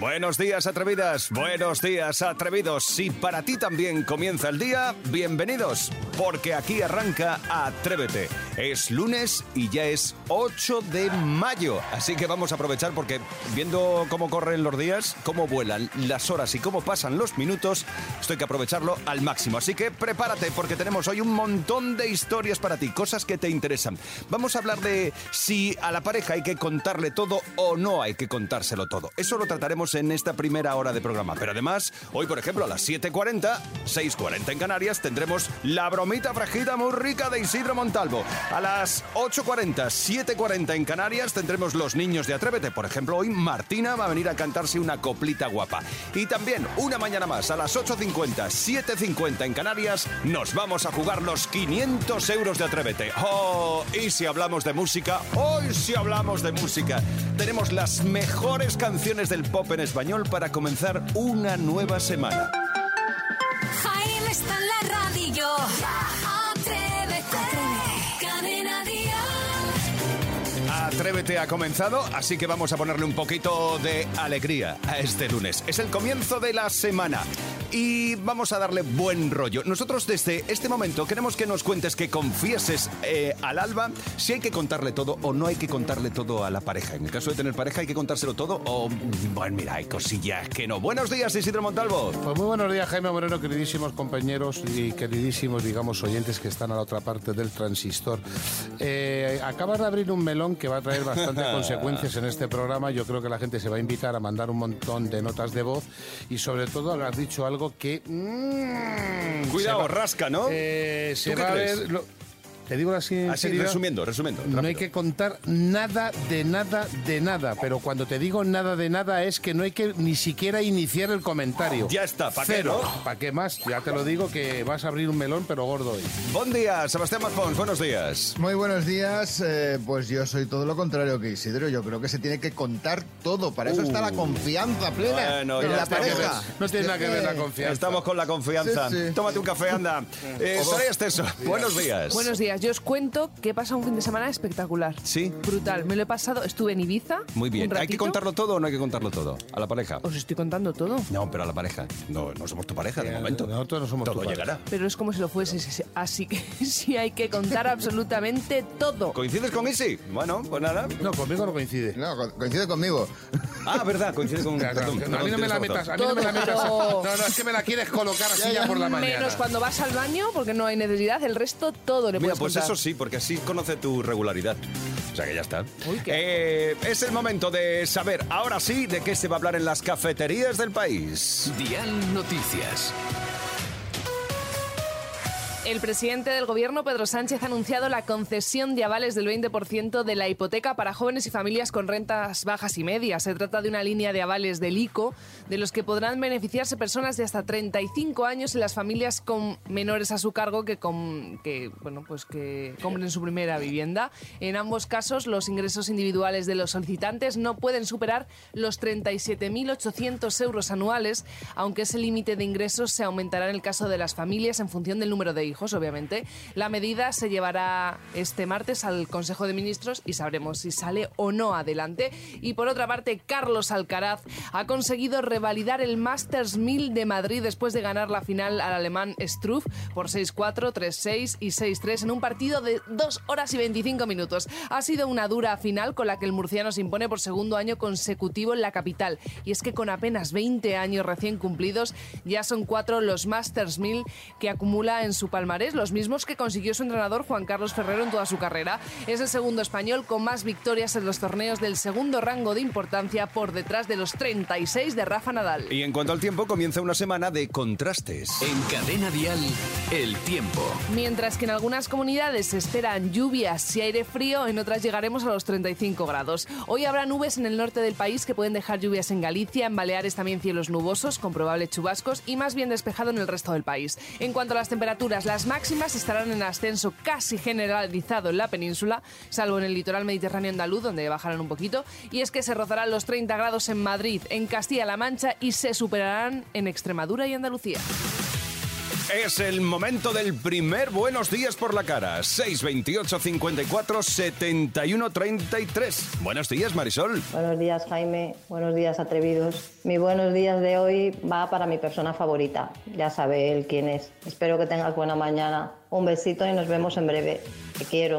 Buenos días, atrevidas. Buenos días, atrevidos. Si para ti también comienza el día, bienvenidos, porque aquí arranca Atrévete. Es lunes y ya es 8 de mayo. Así que vamos a aprovechar porque viendo cómo corren los días, cómo vuelan las horas y cómo pasan los minutos, esto hay que aprovecharlo al máximo. Así que prepárate porque tenemos hoy un montón de historias para ti, cosas que te interesan. Vamos a hablar de si a la pareja hay que contarle todo o no hay que contárselo todo. Eso lo trataremos en esta primera hora de programa. Pero además, hoy, por ejemplo, a las 7.40, 6.40 en Canarias, tendremos la bromita fragida muy rica de Isidro Montalvo. A las 8.40, 7.40 en Canarias, tendremos los niños de Atrévete. Por ejemplo, hoy Martina va a venir a cantarse una coplita guapa. Y también, una mañana más, a las 8.50, 7.50 en Canarias, nos vamos a jugar los 500 euros de Atrévete. ¡Oh! Y si hablamos de música, hoy si hablamos de música, tenemos las mejores canciones del pop en español para comenzar una nueva semana. Atrévete ha comenzado, así que vamos a ponerle un poquito de alegría a este lunes. Es el comienzo de la semana y vamos a darle buen rollo. Nosotros desde este momento queremos que nos cuentes, que confieses eh, al alba si hay que contarle todo o no hay que contarle todo a la pareja. En el caso de tener pareja hay que contárselo todo o, bueno, mira, hay cosillas que no. Buenos días, Isidro Montalvo. Pues muy buenos días, Jaime Moreno, queridísimos compañeros y queridísimos, digamos, oyentes que están a la otra parte del transistor. Eh, acabas de abrir un melón que va a traer bastantes consecuencias en este programa. Yo creo que la gente se va a invitar a mandar un montón de notas de voz y sobre todo has dicho algo que... mm, Cuidado, rasca, ¿no? Eh, se ¿Tú qué va a ver... lo- te digo así, en Así, seriedad, resumiendo, resumiendo. No hay que contar nada de nada de nada, pero cuando te digo nada de nada es que no hay que ni siquiera iniciar el comentario. Ya está, ¿pa' qué, Cero. no? ¿Para qué más? Ya te lo digo que vas a abrir un melón, pero gordo hoy. Buen día, Sebastián Mazpons, buenos días. Muy buenos días, eh, pues yo soy todo lo contrario que Isidro, yo creo que se tiene que contar todo, para eso está la confianza plena Bueno, en la pareja. No tiene nada que ver la confianza. Estamos con la confianza. Sí, sí. Tómate un café, anda. Eh, Soraya Esteso, buenos días. Buenos días, yo os cuento que he pasado un fin de semana espectacular. Sí. Brutal, me lo he pasado, estuve en Ibiza. Muy bien. ¿Hay que contarlo todo o no hay que contarlo todo? A la pareja. Os estoy contando todo. No, pero a la pareja. No, no somos tu pareja de Eh, momento. nosotros no somos Todo tu pareja. llegará. Pero es como si lo fuese, así que sí hay que contar absolutamente todo. ¿Coincides con Isi? Bueno, pues nada. No, conmigo no coincide. No, co- coincide conmigo. Ah, verdad, coincide con... Claro, perdón, claro, a mí no me la metas, a mí no me la metas. No, no, es que me la quieres colocar así ya por la mañana. Menos cuando vas al baño, porque no hay necesidad, el resto todo le Mira, puedes pues contar. eso sí, porque así conoce tu regularidad. O sea que ya está. Uy, qué- Eh, es el momento de saber, ahora sí, de qué se va a hablar en las cafeterías del país. Dial Noticias. El presidente del gobierno, Pedro Sánchez, ha anunciado la concesión de avales del 20% de la hipoteca para jóvenes y familias con rentas bajas y medias. Se trata de una línea de avales del ICO, de los que podrán beneficiarse personas de hasta 35 años y las familias con menores a su cargo que, con- que, bueno, pues que compren su primera vivienda. En ambos casos, los ingresos individuales de los solicitantes no pueden superar los 37.800 euros anuales, aunque ese límite de ingresos se aumentará en el caso de las familias en función del número de hijos, obviamente. La medida se llevará este martes al Consejo de Ministros y sabremos si sale o no adelante. Y por otra parte, Carlos Alcaraz ha conseguido revalidar el Masters 1000 de Madrid después de ganar la final al alemán Struff por 6-4, 3-6 y 6-3 en un partido de 2 horas y 25 minutos. Ha sido una dura final con la que el murciano se impone por segundo año consecutivo en la capital. Y es que con apenas 20 años recién cumplidos, ya son cuatro los Masters 1000 que acumula en su palmarés, los mismos que consiguió su entrenador Juan Carlos Ferrero en toda su carrera. Es el segundo español con más victorias en los torneos del segundo rango de importancia por detrás de los 36 de Rafa Nadal. Y en cuanto al tiempo, comienza una semana de contrastes. En Cadena Dial, el tiempo. Mientras que en algunas comunidades se esperan lluvias y aire frío, en otras llegaremos a los 35 grados. Hoy habrá nubes en el norte del país que pueden dejar lluvias en Galicia, en Baleares también cielos nubosos, con probables chubascos y más bien despejado en el resto del país. En cuanto a las temperaturas, las máximas estarán en ascenso casi generalizado en la península, salvo en el litoral mediterráneo andaluz, donde bajarán un poquito, y es que se rozarán los 30 grados en Madrid, en Castilla-La Mancha y se superarán en Extremadura y Andalucía. Es el momento del primer Buenos Días por la cara. 628 54 71 33. Buenos días, Marisol. Buenos días, Jaime. Buenos días, atrevidos. Mi buenos días de hoy va para mi persona favorita. Ya sabe él quién es. Espero que tengas buena mañana. Un besito y nos vemos en breve. Te quiero.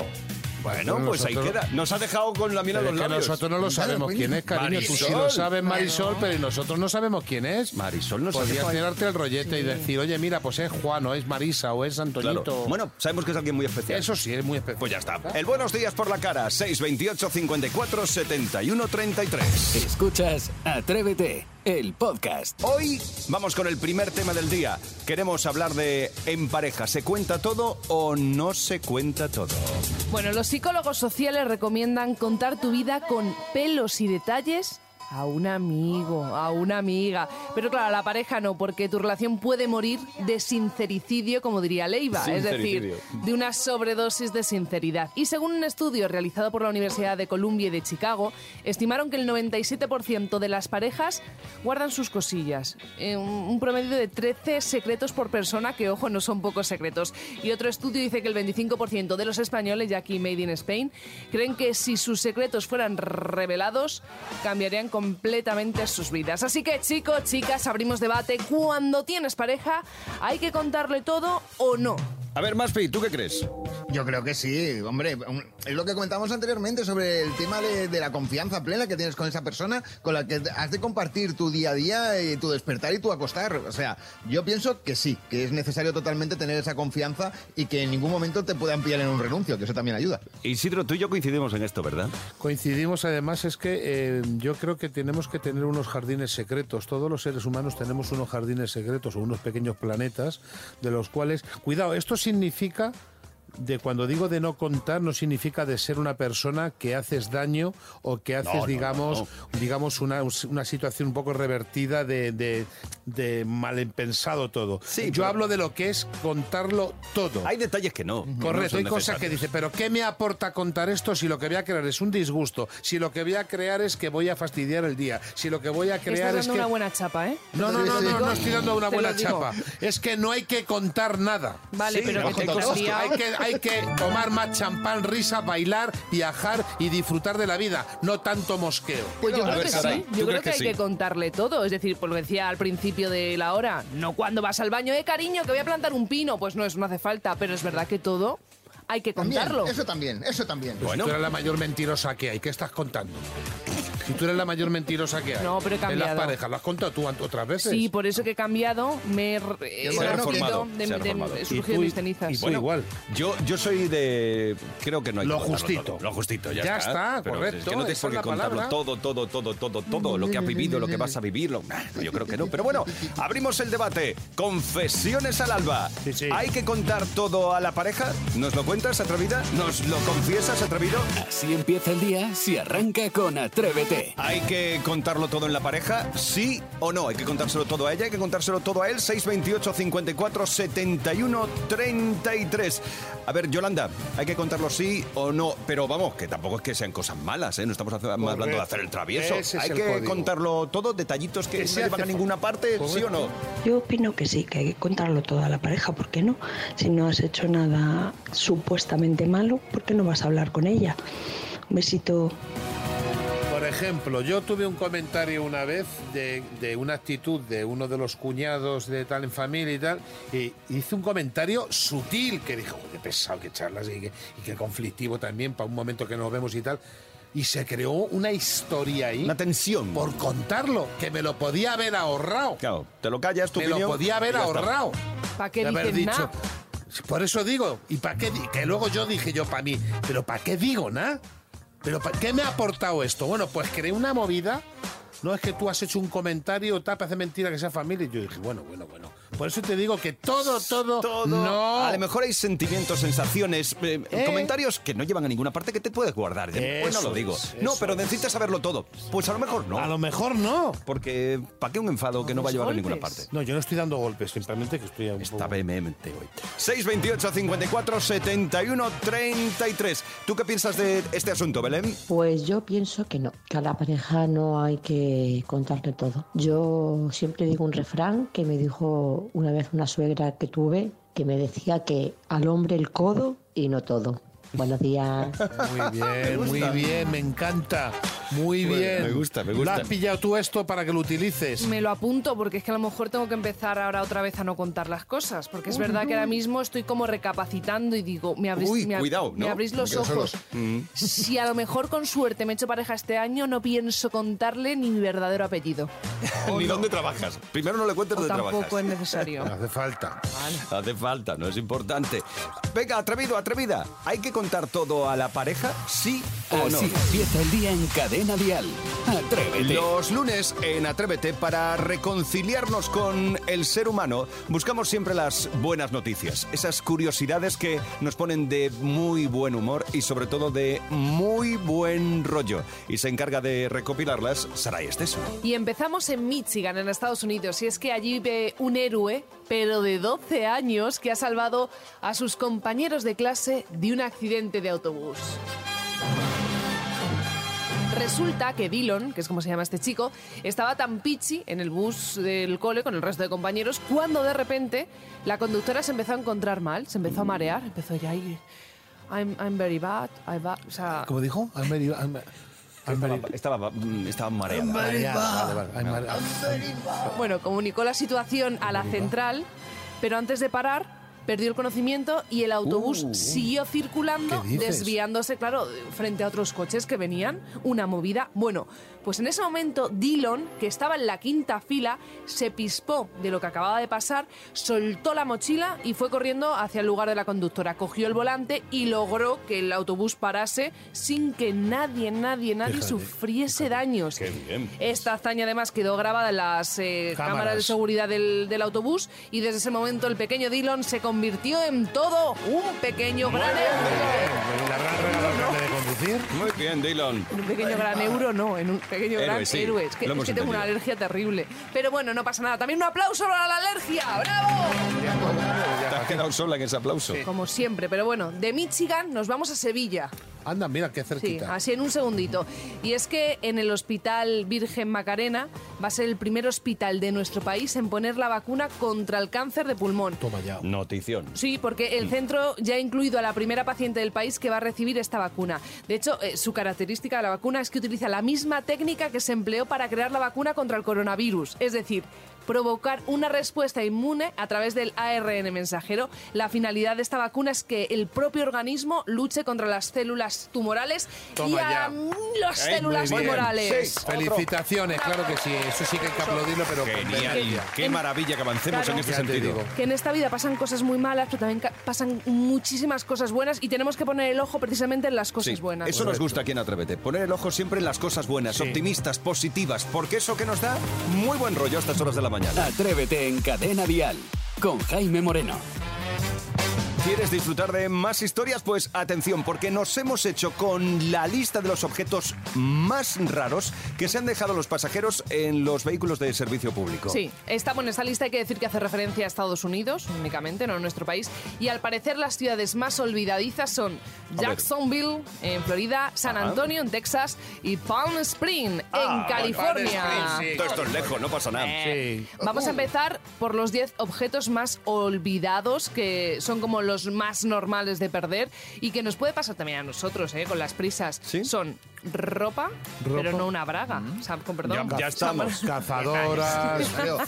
Bueno, Bueno, pues ahí queda. Nos ha dejado con la miel a Pero los es que labios. nosotros no lo sabemos quién es, cariño. Tú sí Marisol. lo sabes, Marisol, pero nosotros no sabemos quién es. Marisol nos ha Podrías tirarte el rollete y decir, oye, mira, pues es Juan, o es Marisa, o es Claro. Antonito. Bueno, sabemos que es alguien muy especial. Eso sí, es muy especial. Pues ya está. El Buenos Días por la cara. 628 54 71 33. Escuchas Atrévete, el podcast. Hoy vamos con el primer tema del día. Queremos hablar de en pareja. ¿Se cuenta todo o no se cuenta todo? Bueno, los psicólogos sociales recomiendan contar tu vida con pelos y detalles a un amigo, a una amiga. Pero claro, a la pareja no, porque tu relación puede morir de sincericidio, como diría Leiva. Es decir, de una sobredosis de sinceridad. Y según un estudio realizado por la Universidad de Columbia y de Chicago, estimaron que el 97% de las parejas guardan sus cosillas. Eh, un promedio de 13 secretos por persona, que ojo, no son pocos secretos. Y otro estudio dice que el 25% de los españoles, ya aquí Made in Spain, creen que si sus secretos fueran revelados, cambiarían completamente sus vidas. Así que chicos, chicas, abrimos debate. Cuando tienes pareja, ¿hay que contarle todo o no? A ver, Maspi, ¿tú qué crees? Yo creo que sí, hombre. Es lo que comentamos anteriormente sobre el tema de, de la confianza plena que tienes con esa persona con la que has de compartir tu día a día, y tu despertar y tu acostar. O sea, yo pienso que sí, que es necesario totalmente tener esa confianza y que en ningún momento te puedan pillar en un renuncio, que eso también ayuda. Isidro, tú y yo coincidimos en esto, ¿verdad? Coincidimos además es que eh, yo creo que tenemos que tener unos jardines secretos. Todos los seres humanos tenemos unos jardines secretos o unos pequeños planetas de los cuales, cuidado, esto significa de cuando digo de no contar no significa de ser una persona que haces daño o que haces No, no, digamos no, digamos una, una situación un poco revertida de, de, de malpensado todo. Sí, yo pero- hablo de lo que es contarlo todo. Hay detalles que no. Correcto, hay cosas que dice, pero ¿qué me aporta contar esto si lo que voy a crear es un disgusto? Si lo que voy a crear es que voy a fastidiar el día, si lo que voy a crear Estás es dando que... una buena chapa, ¿eh? No, no, no, no, no estoy dando una buena chapa. Es que no hay que contar nada. Vale, Sí, pero no, que te. Hay que, hay que tomar más champán, risa, bailar, viajar y disfrutar de la vida, no tanto mosqueo. Pues yo creo ver, que sí. ¿tú Yo creo que, que hay sí? que contarle todo. Es decir, por lo que decía al principio de la hora, no cuando vas al baño, eh, cariño, que voy a plantar un pino. Pues no, eso no hace falta. Pero es verdad que todo hay que También, contarlo. eso también, eso también. Bueno. Si tú eres la mayor mentirosa que hay, ¿qué estás contando? Si tú eres la mayor mentirosa que hay. No, pero he En las cambiado. parejas, ¿lo has contado tú otras veces? Sí, pues, por eso que he cambiado, me he reformado, de, surgido mis cenizas. y tú igual. Yo, yo soy de. Creo que no hay Lo que justito. todo. Lo justito, ya, Ya está, Pero correcto, Es que no tienes esa por es qué contarlo palabra. todo, todo, todo, todo, todo, lo que has vivido, lo que vas a vivir. lo- yo creo que no. Pero bueno, abrimos el debate. Confesiones al alba. Sí, sí. ¿Hay que contar todo a la pareja? ¿Nos lo cuentas, atrevida? ¿Nos lo confiesas, atrevido? Así empieza el día si arranca con Atrévete. ¿Hay que contarlo todo en la pareja? ¿Sí o no? ¿Hay que contárselo todo a ella? ¿Hay que contárselo todo a él? 628 54 71 33. A ver, Yolanda, ¿hay que contarlo sí o no? Pero vamos, que tampoco es que sean cosas malas, ¿eh? No estamos hace- hablando de hacer el travieso. Es ¿Hay el que código. contarlo todo? ¿Detallitos que, no se llevan a ninguna parte? ¿Sí o no? Yo opino que sí, que hay que contarlo todo a la pareja, ¿por qué no? Si no has hecho nada supuestamente malo, ¿por qué no vas a hablar con ella? Un besito. Por ejemplo, yo tuve un comentario una vez de, de una actitud de uno de los cuñados de tal en familia y tal, y hice un comentario sutil que dijo, qué pesado que charlas y qué, y qué conflictivo también para un momento que nos vemos y tal. Y se creó una historia ahí Una tensión. por contarlo, que me lo podía haber ahorrado. Claro, te lo callas, tu Me lo opinión, podía haber ahorrado. ¿Para qué haber dicen nada? Por eso digo, ¿y para qué? Que luego yo dije yo para mí, ¿pero para qué digo nada? ¿Pero para qué me ha aportado esto? Bueno, pues creé una movida. No es que tú has hecho un comentario, tal, parece mentira que sea familia. Y yo dije, bueno, bueno, bueno. Por eso te digo que todo, todo, Todo. no. A lo mejor hay sentimientos, sensaciones, eh, ¿Eh? comentarios que no llevan a ninguna parte que te puedes guardar. Pues no lo digo. es, no, pero es. necesitas saberlo todo. Pues a lo mejor no. A lo mejor no. Porque ¿para qué un enfado que no va a llevar a ninguna parte? No, yo no estoy dando golpes, simplemente que estoy un Está poco... vehemente hoy. 628 54 71 33. ¿Tú qué piensas de este asunto, Belén? Pues yo pienso que no, que a la pareja no hay que contarle todo. Yo siempre digo un refrán que me dijo una vez una suegra que tuve que me decía que al hombre el codo y no todo. Buenos días. Muy bien, muy bien, me encanta. Muy Bueno, bien. me gusta, me ¿Lo gusta. has pillado tú esto para que lo utilices? Me lo apunto porque es que a lo mejor tengo que empezar ahora otra vez a no contar las cosas. Porque es verdad que ahora mismo estoy como recapacitando y digo, me abrís, Uy, me ab- cuidado, me ¿no? abrís los ojos. Mm. Si a lo mejor con suerte me he hecho pareja este año, no pienso contarle ni mi verdadero apellido. Ni dónde trabajas. Primero no le cuentes O dónde trabajas. tampoco es necesario. No hace falta. Hace falta, no es importante. Venga, atrevido, atrevida. ¿Hay que contar todo a la pareja? ¿Sí o no? Así empieza el día en Cadena Dial. Atrévete. Los lunes en Atrévete, para reconciliarnos con el ser humano, buscamos siempre las buenas noticias, esas curiosidades que nos ponen de muy buen humor y sobre todo de muy buen rollo. Y se encarga de recopilarlas Saray Esteso. Y empezamos en Michigan, en Estados Unidos. Y es que allí vive un héroe, pero de 12 años, que ha salvado a sus compañeros de clase de un accidente de autobús. Resulta que Dillon, que es como se llama este chico, estaba tan pichi en el bus del cole con el resto de compañeros cuando de repente la conductora se empezó a encontrar mal, se empezó a marear, empezó ya ahí. I'm, I'm very bad, I'm bad", O sea, ¿Cómo dijo? I'm very- I'm- Very- Estaba, mm, estaba mareada. Mareada, vale, vale, Bueno, comunicó la situación a la central, pero antes de parar perdió el conocimiento y el autobús Uh, siguió circulando, desviándose, claro, frente a otros coches que venían. Una movida. Bueno, pues en ese momento Dillon, que estaba en la quinta fila, se pispó de lo que acababa de pasar, soltó la mochila y fue corriendo hacia el lugar de la conductora. Cogió el volante y logró que el autobús parase sin que nadie, nadie, nadie Fíjate, sufriese daños. Qué bien. Esta hazaña además quedó grabada en las eh, cámaras. Cámaras. de seguridad del, del autobús y desde ese momento el pequeño Dillon se convirtió en todo un pequeño gran euro. ¿Le habrán regalado el carnet de conducir? Muy bien, Dylan. En un pequeño gran euro no, en un pequeño Héroe, gran sí, héroe. Es que, lo es hemos que tengo una entendido. alergia terrible. Pero bueno, no pasa nada. También un aplauso para la alergia. ¡Bravo! Te has quedado sola en ese aplauso. Como siempre. Pero bueno, de Michigan nos vamos a Sevilla. Anda, mira, qué Sí, cerquita. así en un segundito. Y es que en el Hospital Virgen Macarena va a ser el primer hospital de nuestro país en poner la vacuna contra el cáncer de pulmón. Toma ya. Sí, porque el centro ya ha incluido a la primera paciente del país que va a recibir esta vacuna. De hecho, eh, su característica de la vacuna es que utiliza la misma técnica que se empleó para crear la vacuna contra el coronavirus. Es decir, provocar una respuesta inmune a través del ARN mensajero. La finalidad de esta vacuna es que el propio organismo luche contra las células tumorales y Toma ya. a las Eh, células tumorales. Sí. Felicitaciones, claro que sí. Eso sí que hay que aplaudirlo, pero Genial. Qué maravilla que avancemos Claro. en este sentido. digo. que en esta vida pasan cosas muy malas, pero también pasan muchísimas cosas buenas y tenemos que poner el ojo precisamente en las cosas Sí, buenas. eso nos gusta aquí en Atrévete. Poner el ojo siempre en las cosas buenas, Sí. optimistas, positivas, porque eso que nos da muy buen rollo a estas horas de la mañana. Atrévete en Cadena Dial. Con Jaime Moreno. ¿Quieres disfrutar de más historias? Pues atención, porque nos hemos hecho con la lista de los objetos más raros que se han dejado los pasajeros en los vehículos de servicio público. Sí, está bueno, esta lista hay que decir que hace referencia a Estados Unidos únicamente, no a nuestro país. Y al parecer las ciudades más olvidadizas son. Jacksonville, en Florida, San. Antonio, en Texas y Palm Spring, en Ah, California. Sí. Todo esto es lejos, no pasa nada. Sí. Vamos a empezar por los 10 objetos más olvidados, que son como los más normales de perder y que nos puede pasar también a nosotros, ¿eh? con las prisas. ¿Sí? Son ropa, pero no una braga. O sea, con perdón. Ya- ya estamos. Cazadoras.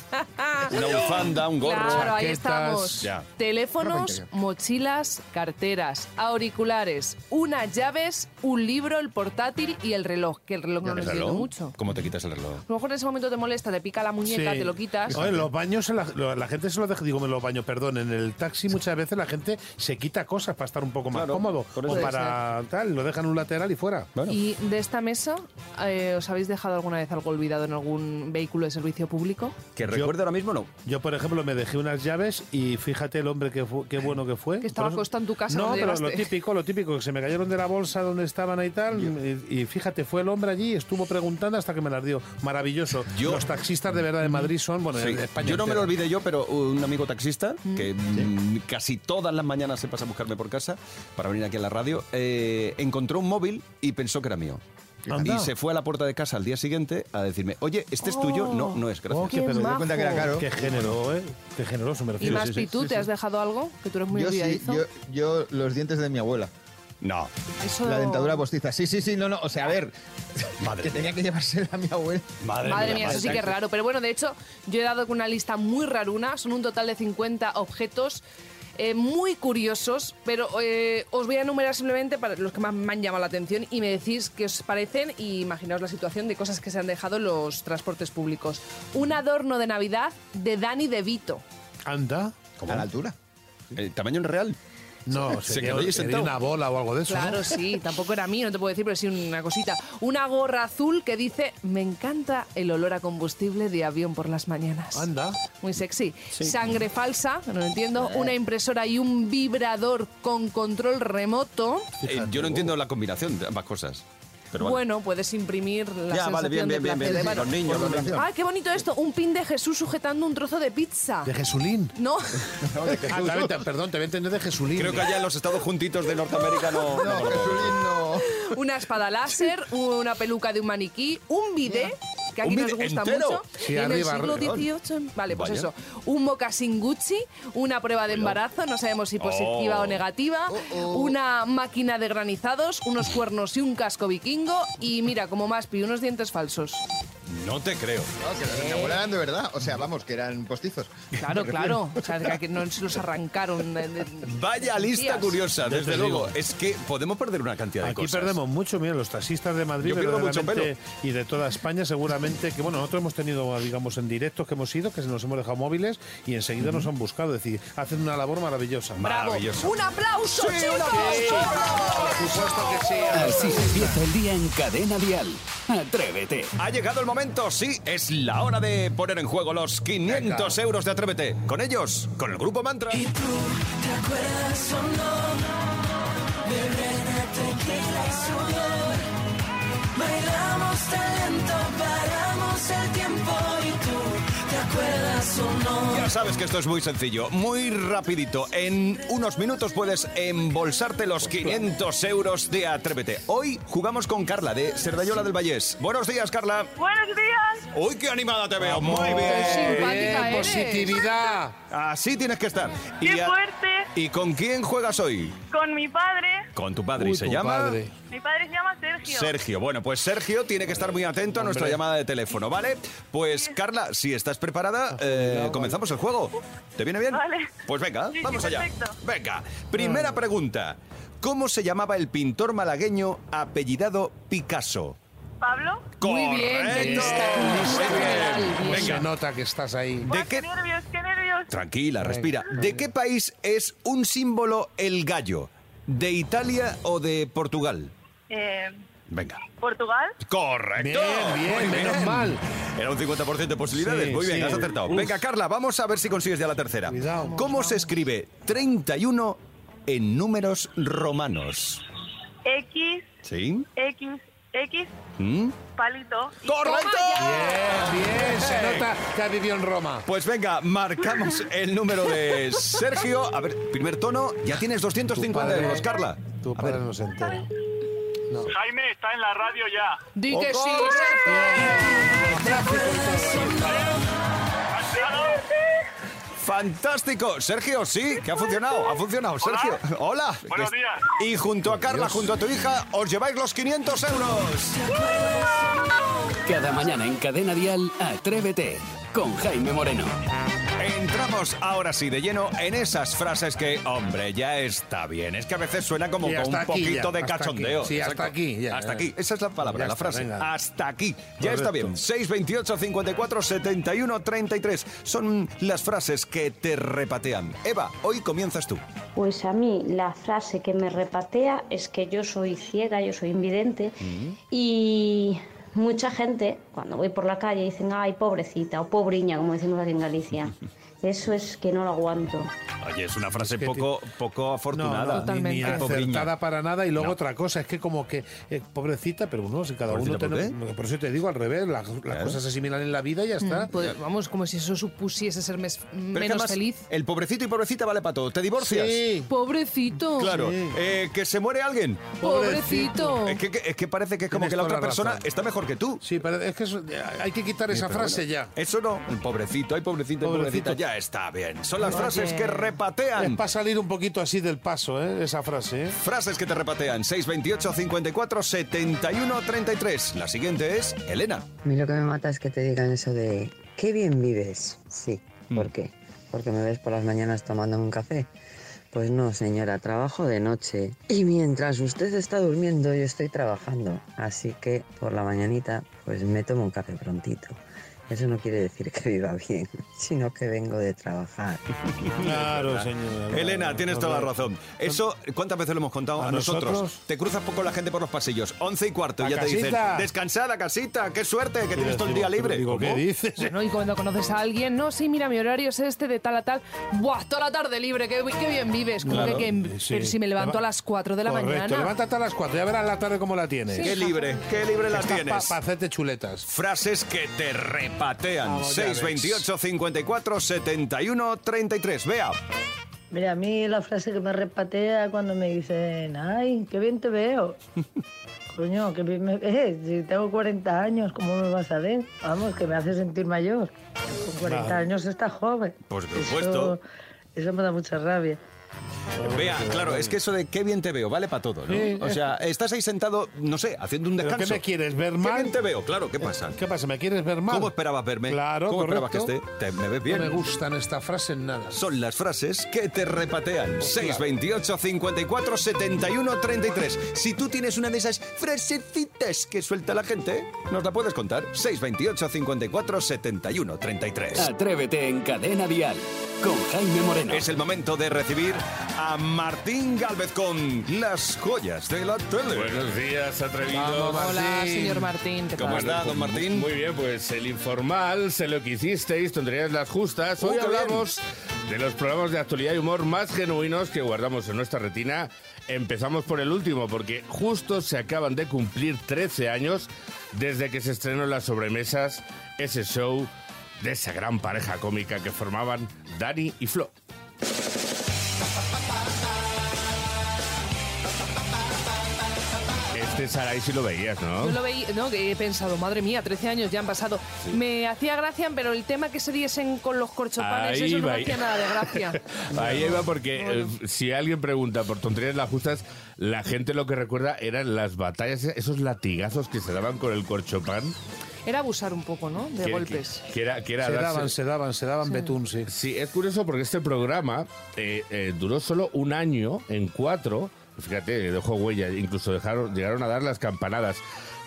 Una bufanda, un gorro. Claro, ahí estamos. Ya. Teléfonos, mochilas, carteras, auriculares, unas llaves, un libro, el portátil y el reloj, que el reloj no ¿El lo entiendo mucho. ¿Cómo te quitas el reloj? A lo mejor en ese momento te molesta, te pica la muñeca, Sí. te lo quitas. Oye, los baños, la, gente se lo deja, digo, en los baños, perdón, en el taxi muchas veces la gente se quita cosas para estar un poco más Claro, cómodo o para tal, lo dejan en un lateral y fuera. Bueno. Y de esta mesa, eh, ¿os habéis dejado alguna vez algo olvidado en algún vehículo de servicio público? Que recuerde ahora mismo, no. Yo, por ejemplo, me dejé unas llaves y fíjate el hombre que fu- qué bueno que fue. Que estaba acostado en tu casa No, pero lo típico, lo típico, que se me cayeron de la bolsa donde estaban ahí tal. Y, y fíjate, fue el hombre allí, estuvo preguntando hasta que me las dio. Maravilloso. Yo- Los taxistas de verdad de Madrid son, bueno, Sí. en España. Yo no me lo olvidé yo, pero un amigo taxista, que mm, casi todas las mañanas se pasa a buscarme por casa para venir aquí a la radio, eh, encontró un móvil y pensó que era mío. Y se fue a la puerta de casa al día siguiente a decirme, oye, ¿este es tuyo? No, no es, gracias. Oh, qué pero- majo. cuenta que era caro. Qué género, ¿eh? Qué generoso me Y refiero. más sí, sí, ¿te sí. has dejado algo? Que tú eres muy Yo yo, yo los dientes de mi abuela. No. Eso- La dentadura postiza. Sí, sí, sí, no, no. O sea, a ver, Madre que tenía que llevársela a mi abuela. Madre, Madre mía, eso sí que es raro. Pero bueno, de hecho, yo he dado con una lista muy raruna. Son un total de 50 objetos eh, muy curiosos. Pero eh, os voy a enumerar simplemente para los que más me han llamado la atención y me decís qué os parecen y imaginaos la situación de cosas que se han dejado en los transportes públicos. Un adorno de Navidad de Dani De Vito. Anda. A la altura. ¿El tamaño en real? No, Se sería, quedó sería sentado. una bola o algo de eso. ¿no? Claro, sí, tampoco era mío, no te puedo decir, pero sí una cosita. Una gorra azul que dice, me encanta el olor a combustible de avión por las mañanas. Anda. Muy sexy. Sangre falsa, no lo entiendo. Una impresora y un vibrador con control remoto. Eh, yo no entiendo la combinación de ambas cosas. Pero vale. Bueno, puedes imprimir la Ya, vale, bien, sensación de bien, bien, placer. bien. Bueno, Los niños, los niños. ¡Ay, qué bonito esto! Un pin de Jesús sujetando un trozo de pizza. De Jesulín. No, Ah, perdón, te voy a entender de Jesulín. Creo que allá en los estados juntitos de Norteamérica no... No, no. una espada láser, una peluca de un maniquí, un bidet, que aquí ¿Un nos gusta entero? mucho. Sí, en el siglo. XVIII. Vale, pues Vaya. eso. Un mocasín Gucci, una prueba de embarazo, no sabemos si positiva Oh. o negativa, una máquina de granizados, unos cuernos y un casco vikingo, y mira, como más pi, unos dientes falsos. No te creo. No, que los de verdad. O sea, vamos, que eran postizos. Claro, claro. O sea, que no se los arrancaron. de- de- Vaya lista Días. curiosa, desde luego. digo. Es que podemos perder una cantidad de Aquí cosas. perdemos mucho, mira, los taxistas de Madrid y de toda España seguramente, que bueno, nosotros hemos tenido, digamos, en directos que hemos ido, que nos hemos dejado móviles y enseguida nos han buscado, es decir, hacen una labor maravillosa. ¡Bravo! Maravilloso. ¡Un aplauso, chicos! Por supuesto que sí. Así empieza el día en Cadena Dial. Atrévete. Ha llegado el momento, sí, es la hora de poner en juego los 500 euros de Atrévete. Con ellos, con el grupo Mantra. Bailamos talento, paramos el tiempo o no. Ya sabes que esto es muy sencillo, muy rapidito. En unos minutos puedes embolsarte los 500 euros de Atrévete. Hoy jugamos con Carla de Serdayola del Vallés. Buenos días, Carla. Buenos días. Uy, qué animada te veo. Muy bien. simpática Bien, eres. positividad. Así tienes que estar. ¡Qué a- fuerte! ¿Y con quién juegas hoy? Con mi padre. Con tu padre. ¿Y se llama? padre. Mi padre se llama Sergio. Sergio. Bueno, pues Sergio tiene que estar muy atento a nuestra llamada de teléfono, ¿vale? Pues Carla, si estás preparada, eh, comenzamos el juego. ¿Te viene bien? Vale. Pues venga, Sí, sí, vamos allá. perfecto. Venga, primera pregunta. ¿Cómo se llamaba el pintor malagueño apellidado Picasso? Pablo. Muy bien, Correcto. Muy bien. Se Venga, nota que estás ahí. ¿de Buah, qué? Tranquila, respira. ¿De qué país es un símbolo el gallo? ¿De Italia o de Portugal? Eh, Venga. Portugal. Correcto. Bien, bien, menos mal. Era un 50% de posibilidades. Sí, Muy bien, sí. has acertado. Uf. Venga, Carla, vamos a ver si consigues ya la tercera. Cuidado. ¿Cómo se escribe 31 en números romanos? X, ¿Sí? X, X, ¿Mm? palito. y- ¡Correcto! Bien, bien, se nota que ha vivido en Roma. Pues venga, marcamos el número de Sergio. A ver, primer tono, ya tienes 250 Tu padre- euros, Carla. Tu A ver, padre no se entera. Jaime está en la radio ya. Di que sí, Sergio. Fantástico, Sergio, sí, que ha funcionado, ha funcionado, Sergio. Hola. Buenos días. Y junto a Carla, junto a tu hija, os lleváis los 500 euros. Cada mañana en Cadena Dial. Atrévete. Con Jaime Moreno. Entramos ahora sí de lleno en esas frases que, hombre, ya está bien. Es que a veces suena como con un aquí poquito ya, de cachondeo. aquí. Sí, hasta aquí, ya, hasta ya. aquí. Esa es la palabra, la está, frase. venga. Hasta aquí. Ya está bien. 628 54 71 33. Son las frases que te repatean. Eva, hoy comienzas tú. Pues a mí la frase que me repatea es que yo soy ciega, yo soy invidente y mucha gente cuando voy por la calle dicen, ay, pobrecita o pobriña, como decimos aquí en Galicia. Eso es que no lo aguanto. Oye, es una frase poco, poco afortunada. No, no, ni, acertada para nada. Y luego No. otra cosa, es que como que, eh, pobrecita, pero no, si cada uno Pobrecita, ¿por tenemos- Por eso te digo al revés, las, las Claro. cosas se asimilan en la vida y ya está. Mm, pues, vamos, como si eso supusiese ser mes- menos además, feliz. El pobrecito y pobrecita vale para todo. ¿Te divorcias? Sí. Pobrecito. Claro. Eh, ¿Que se muere alguien? Pobrecito. Es que, que- es que parece que es como Tienes que la otra la persona razón. está mejor que tú. Sí, pero es que eso- hay que quitar esa frase bueno, ya. Eso no. El pobrecito, hay pobrecito, hay Pobrecito. pobrecita. Ya está bien. Son las Oye. frases que Es repatean. para salir un poquito así del paso, ¿eh? esa frase. ¿eh? Frases que te repatean. 628 54 71 33. La siguiente es Elena. A mí lo que me mata es que te digan eso de qué bien vives. Sí, ¿por Mm. qué? Porque me ves por las mañanas tomando un café. Pues no, señora, trabajo de noche. Y mientras usted está durmiendo, yo estoy trabajando. Así que por la mañanita, pues me tomo un café prontito. Eso no quiere decir que viva bien, sino que vengo de trabajar. Claro, señor. Elena, tienes toda la razón. Eso, ¿cuántas veces lo hemos contado a, ¿A nosotros? nosotros? Te cruzas poco la gente por los pasillos. 11 y cuarto y ¡A ya te dicen, descansada, casita, qué suerte, que tienes todo el día libre. Digo, ¿qué dices? Bueno, y cuando conoces a alguien, no, sí, mira, mi horario es este de tal a tal. ¡Buah, toda la tarde libre! ¡Qué, qué bien vives! Como Claro, que, que- sí. Pero si me levanto a las 4 de la Correcto, mañana. levántate a las 4, ya verás la tarde cómo la tienes. Qué libre, qué libre las tienes. Para hacerte chuletas. Frases que te repatean. Vamos, ya 628 54 71 33. Vea. Mira, a mí la frase que me repatea cuando me dicen, ay, qué bien te veo. Coño, qué bien me ves. Si tengo 40 años, ¿cómo me vas a ver? Vamos, que me hace sentir mayor. Con 40 Claro. años estás joven. Pues, por Eso- supuesto. Eso me da mucha rabia. Vea, claro, es que eso de qué bien te veo, vale para todo, ¿no? Sí, o sea, estás ahí sentado, no sé, haciendo un ¿Pero descanso. qué me quieres ver ¿Qué mal? bien te veo? Claro, ¿qué pasa? ¿Qué pasa? ¿Me quieres ver mal? ¿Cómo esperabas verme? Claro, ¿Cómo esperabas que correcto. esté? ¿Te, ¿Me ves bien? No me gustan esta frase en nada. Son las frases que te repatean. 628 54 71 33. Si tú tienes una de esas frasecitas que suelta la gente, nos la puedes contar. 628 54 71 33. Atrévete en Cadena Dial con Jaime Moreno. Es el momento de recibir a Martín Galvez con las joyas de la tele. Buenos días, atrevidos. Hola, señor Martín. ¿qué ¿Cómo tal? está, don Martín? Muy bien, pues el informal, sé lo que hicisteis, tonterías las justas. Uh, Hoy bien. hablamos de los programas de actualidad y humor más genuinos que guardamos en nuestra retina. Empezamos por el último, porque justo se acaban de cumplir 13 años desde que se estrenó en las sobremesas ese show de esa gran pareja cómica que formaban Dani y Flo. Este Saray sí lo veías, ¿no? Yo lo veía, no, que he pensado, madre mía, 13 años ya han pasado. Me hacía gracia, pero el tema que se diesen con los corchopanes, Ahí eso no va. me hacía nada de gracia. Ahí iba porque eh, si alguien pregunta por tonterías las justas, la gente lo que recuerda eran las batallas, esos latigazos que se daban con el corchopán. Era abusar un poco, ¿no? De que- golpes. Que, que era, que era Se darse- daban, se daban, se daban betún, sí. Sí, es curioso porque este programa eh, eh, duró solo un año en cuatro. Fíjate, dejó huella, incluso dejaron, llegaron a dar las campanadas.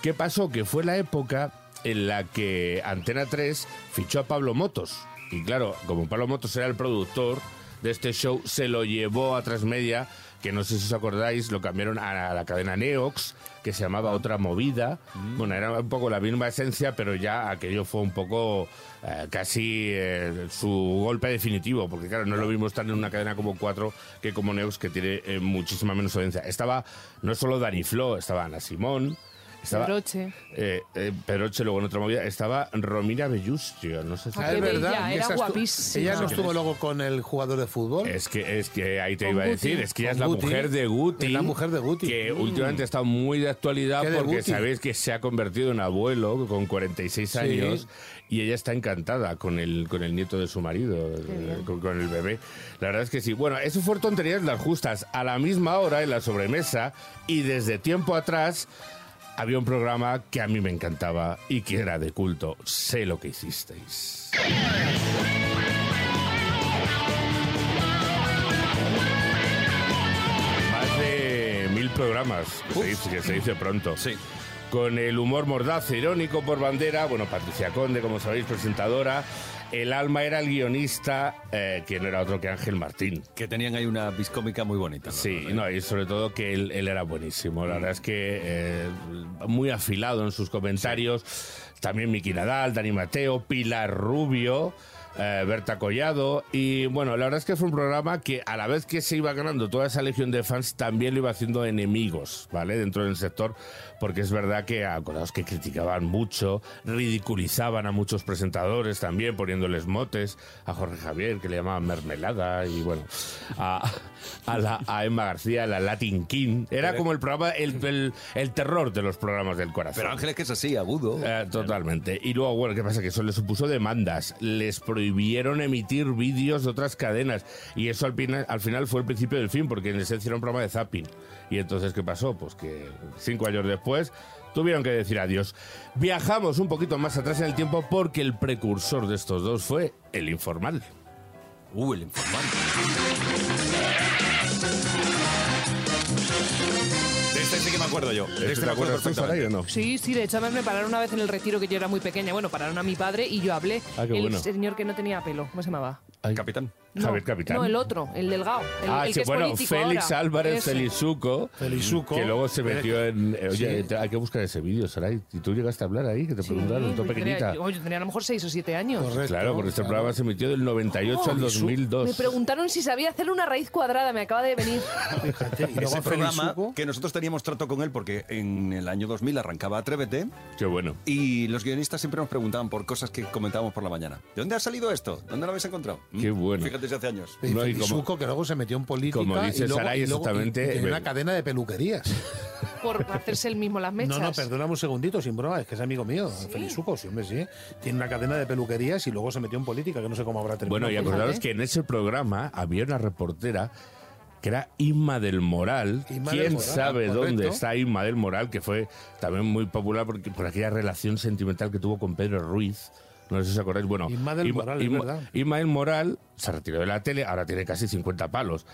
¿Qué pasó? Que fue la época en la que Antena 3 fichó a Pablo Motos. Y claro, como Pablo Motos era el productor de este show, se lo llevó a Transmedia, que no sé si os acordáis, lo cambiaron a la cadena Neox, que se llamaba Otra Movida. Bueno, era un poco la misma esencia, pero ya aquello fue un poco eh, casi eh, su golpe definitivo, porque claro, no lo mismo estar en una cadena como Cuatro que como Neox, que tiene eh, muchísima menos audiencia. Estaba no solo Dani Flo, estaba Ana Simón, estaba Pedroche. eh, eh, Peroche, luego en otra movida, estaba Romina Bellustio, no sé si... Ah, es verdad. bella, era guapísima. Ella no estuvo luego con el jugador de fútbol. Es que, es que ahí te Con iba a Guti. decir, es que ella es la Guti. mujer de Guti. Es la mujer de Guti. Que Mm. últimamente está muy de actualidad ¿Qué de porque sabéis que se ha convertido en abuelo con 46 Sí. años y ella está encantada con el, con el nieto de su marido, eh, con, con el bebé. La verdad es que sí. Bueno, eso fue tonterías las justas. A la misma hora en la sobremesa y desde tiempo atrás había un programa que a mí me encantaba y que era de culto. Sé lo que hicisteis. Más de mil programas, que se dice, que se dice pronto. Sí. Con el humor mordaz e irónico por bandera, bueno, Patricia Conde, como sabéis, presentadora. El alma era el guionista, eh, que no era otro que Ángel Martín. Que tenían ahí una biscómica muy bonita. ¿no? Sí, no, y sobre todo que él, él era buenísimo. La verdad es que eh, muy afilado en sus comentarios. También Miki Nadal, Dani Mateo, Pilar Rubio. Eh, Berta Collado. Y bueno, la verdad es que fue un programa que a la vez que se iba ganando toda esa legión de fans, también lo iba haciendo enemigos, ¿vale? Dentro del sector, porque es verdad que acordaos que criticaban mucho, ridiculizaban a muchos presentadores también, poniéndoles motes, a Jorge Javier, que le llamaban mermelada, y bueno, a, a, la- a Emma García, la Latin King. Era como el programa, el, el- el terror de los programas del corazón. Pero Ángeles que es así, agudo. Eh, totalmente. Y luego, bueno, ¿qué pasa? Que eso les supuso demandas. Les prohibieron emitir vídeos de otras cadenas. Y eso al final fue el principio del fin, porque en esencia era un programa de zapping. Y entonces, ¿qué pasó? Pues que cinco años después tuvieron que decir adiós. Viajamos un poquito más atrás en el tiempo porque el precursor de estos dos fue el informal. Uh, el informal. Este sí que me acuerdo yo. ¿Este te acuerdas tú, Saray, o no? Sí, sí, de hecho además me pararon una vez en el retiro que yo era muy pequeña. Bueno, pararon a mi padre y yo hablé. Ah, qué el bueno. señor que no tenía pelo, ¿cómo se llamaba? Capitán. No, Javier Capitán. No, el otro, el delgado. El, ah, el sí, que es bueno, Félix ahora. Álvarez Ese. Felizuco, Felizuco. que luego se metió en... eh, Oye, Sí. hay que buscar ese vídeo, Saray. Y tú llegaste a hablar ahí, que te preguntaron, tú Yo tenía- pequeñita. yo- yo tenía a lo mejor 6 o 7 años. Claro, porque este programa se emitió del 98 al Oh, 2002. Me preguntaron si sabía hacer una raíz cuadrada, me acaba de venir. Ese programa que nosotros teníamos trato con él porque en el año 2000 arrancaba Atrévete. Qué bueno. Y los guionistas siempre nos preguntaban por cosas que comentábamos por la mañana. ¿De dónde ha salido esto? ¿Dónde lo habéis encontrado? Qué bueno. Fíjate si hace años. Y Felizuco, que luego se metió en política Como dice y luego, Saray, y luego- exactamente, y eh, una cadena de peluquerías. Por hacerse el mismo las mechas. No, no, perdóname un segundito, sin broma, es que es amigo mío, Felizuco, sí, hombre, sí. Tiene una cadena de peluquerías y luego se metió en política, que no sé cómo habrá terminado. Bueno, y acordaros que en ese programa había una reportera que era Inma del Moral. Inma del ¿Quién Moral, sabe correcto. dónde está Inma del Moral? Que fue también muy popular porque, por aquella relación sentimental que tuvo con Pedro Ruiz. No sé si os acordáis. Bueno, Inma del Moral, del Moral se retiró de la tele, ahora tiene casi 50 palos.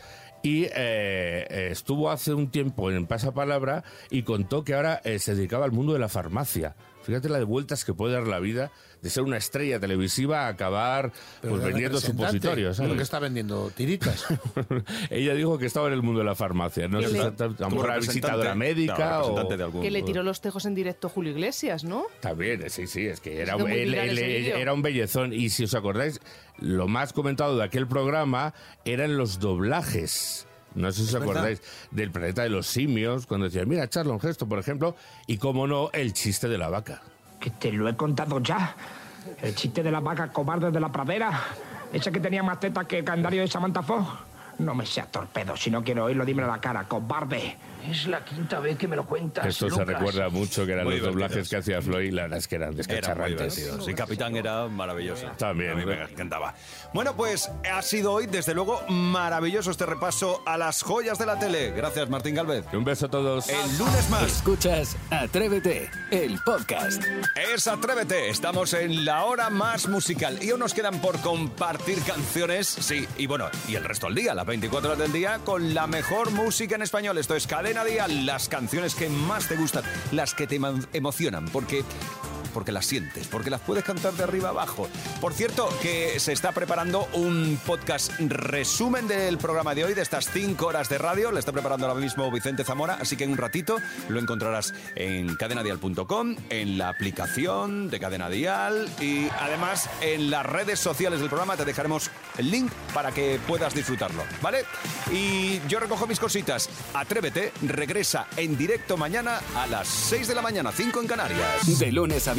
Y eh, eh, estuvo hace un tiempo en Pasapalabra y contó que ahora eh, se dedicaba al mundo de la farmacia. Fíjate la de vueltas que puede dar la vida de ser una estrella televisiva a acabar pues, vendiendo supositorios. ¿Lo ¿sabes? que está vendiendo? ¿Tiritas? Ella dijo que estaba en el mundo de la farmacia. No sé le- a visitadora médica o... representante de algún- Que le tiró los tejos en directo Julio Iglesias, ¿no? También, sí, sí, es que era, él- era un bellezón. Y si os acordáis, lo más comentado de aquel programa eran los doblajes. No sé si os verdad. acordáis del planeta de los simios, cuando decían, mira, Charlon Gesto, por ejemplo, y cómo no, el chiste de la vaca. Que te lo he contado ya. El chiste de la vaca cobarde de la pradera. Esa que tenía más tetas que el calendario de Samantha Fox. No me seas torpedo. Si no quiero oírlo, a la cara. Cobarde. Es la quinta vez que me lo cuentas. Esto se recuerda mucho, que eran Muy los doblajes que hacía Floyd, la verdad es que eran Era descacharrantes. divertido. Sí, Capitán era maravilloso. También. A mí me encantaba. Bueno, pues ha sido hoy, desde luego, maravilloso este repaso a las joyas de la tele. Gracias, Martín Galvez. Un beso a todos. El lunes más. Escuchas Atrévete, el podcast. Es Atrévete, estamos en la hora más musical y aún nos quedan por compartir canciones, sí, y bueno, y el resto del día, las 24 horas del día, con la mejor música en español. Esto es Cadena Dial, las canciones que más te gustan, las que te emo- emocionan, porque porque las sientes, porque las puedes cantar de arriba abajo. Por cierto, que se está preparando un podcast resumen del programa de hoy, de estas 5 horas de radio. Lo está preparando ahora mismo Vicente Zamora, así que en un ratito lo encontrarás en cadenadial.com, en la aplicación de Cadena Dial y además en las redes sociales del programa te dejaremos el link para que puedas disfrutarlo, ¿vale? Y yo recojo mis cositas. Atrévete, regresa en directo mañana a las 6 de la mañana, 5 en Canarias. De lunes a